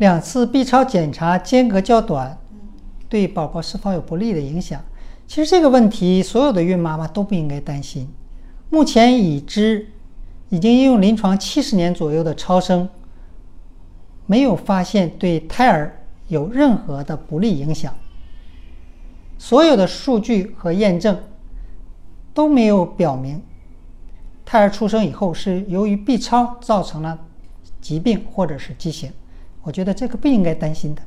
两次 B 超检查间隔较短，对宝宝是否有不利的影响？其实这个问题，所有的孕妈妈都不应该担心。目前已知，已经应用临床七十年左右的超声，没有发现对胎儿有任何的不利影响。所有的数据和验证都没有表明，胎儿出生以后是由于 B 超造成了疾病或者是畸形。我觉得这个不应该担心的。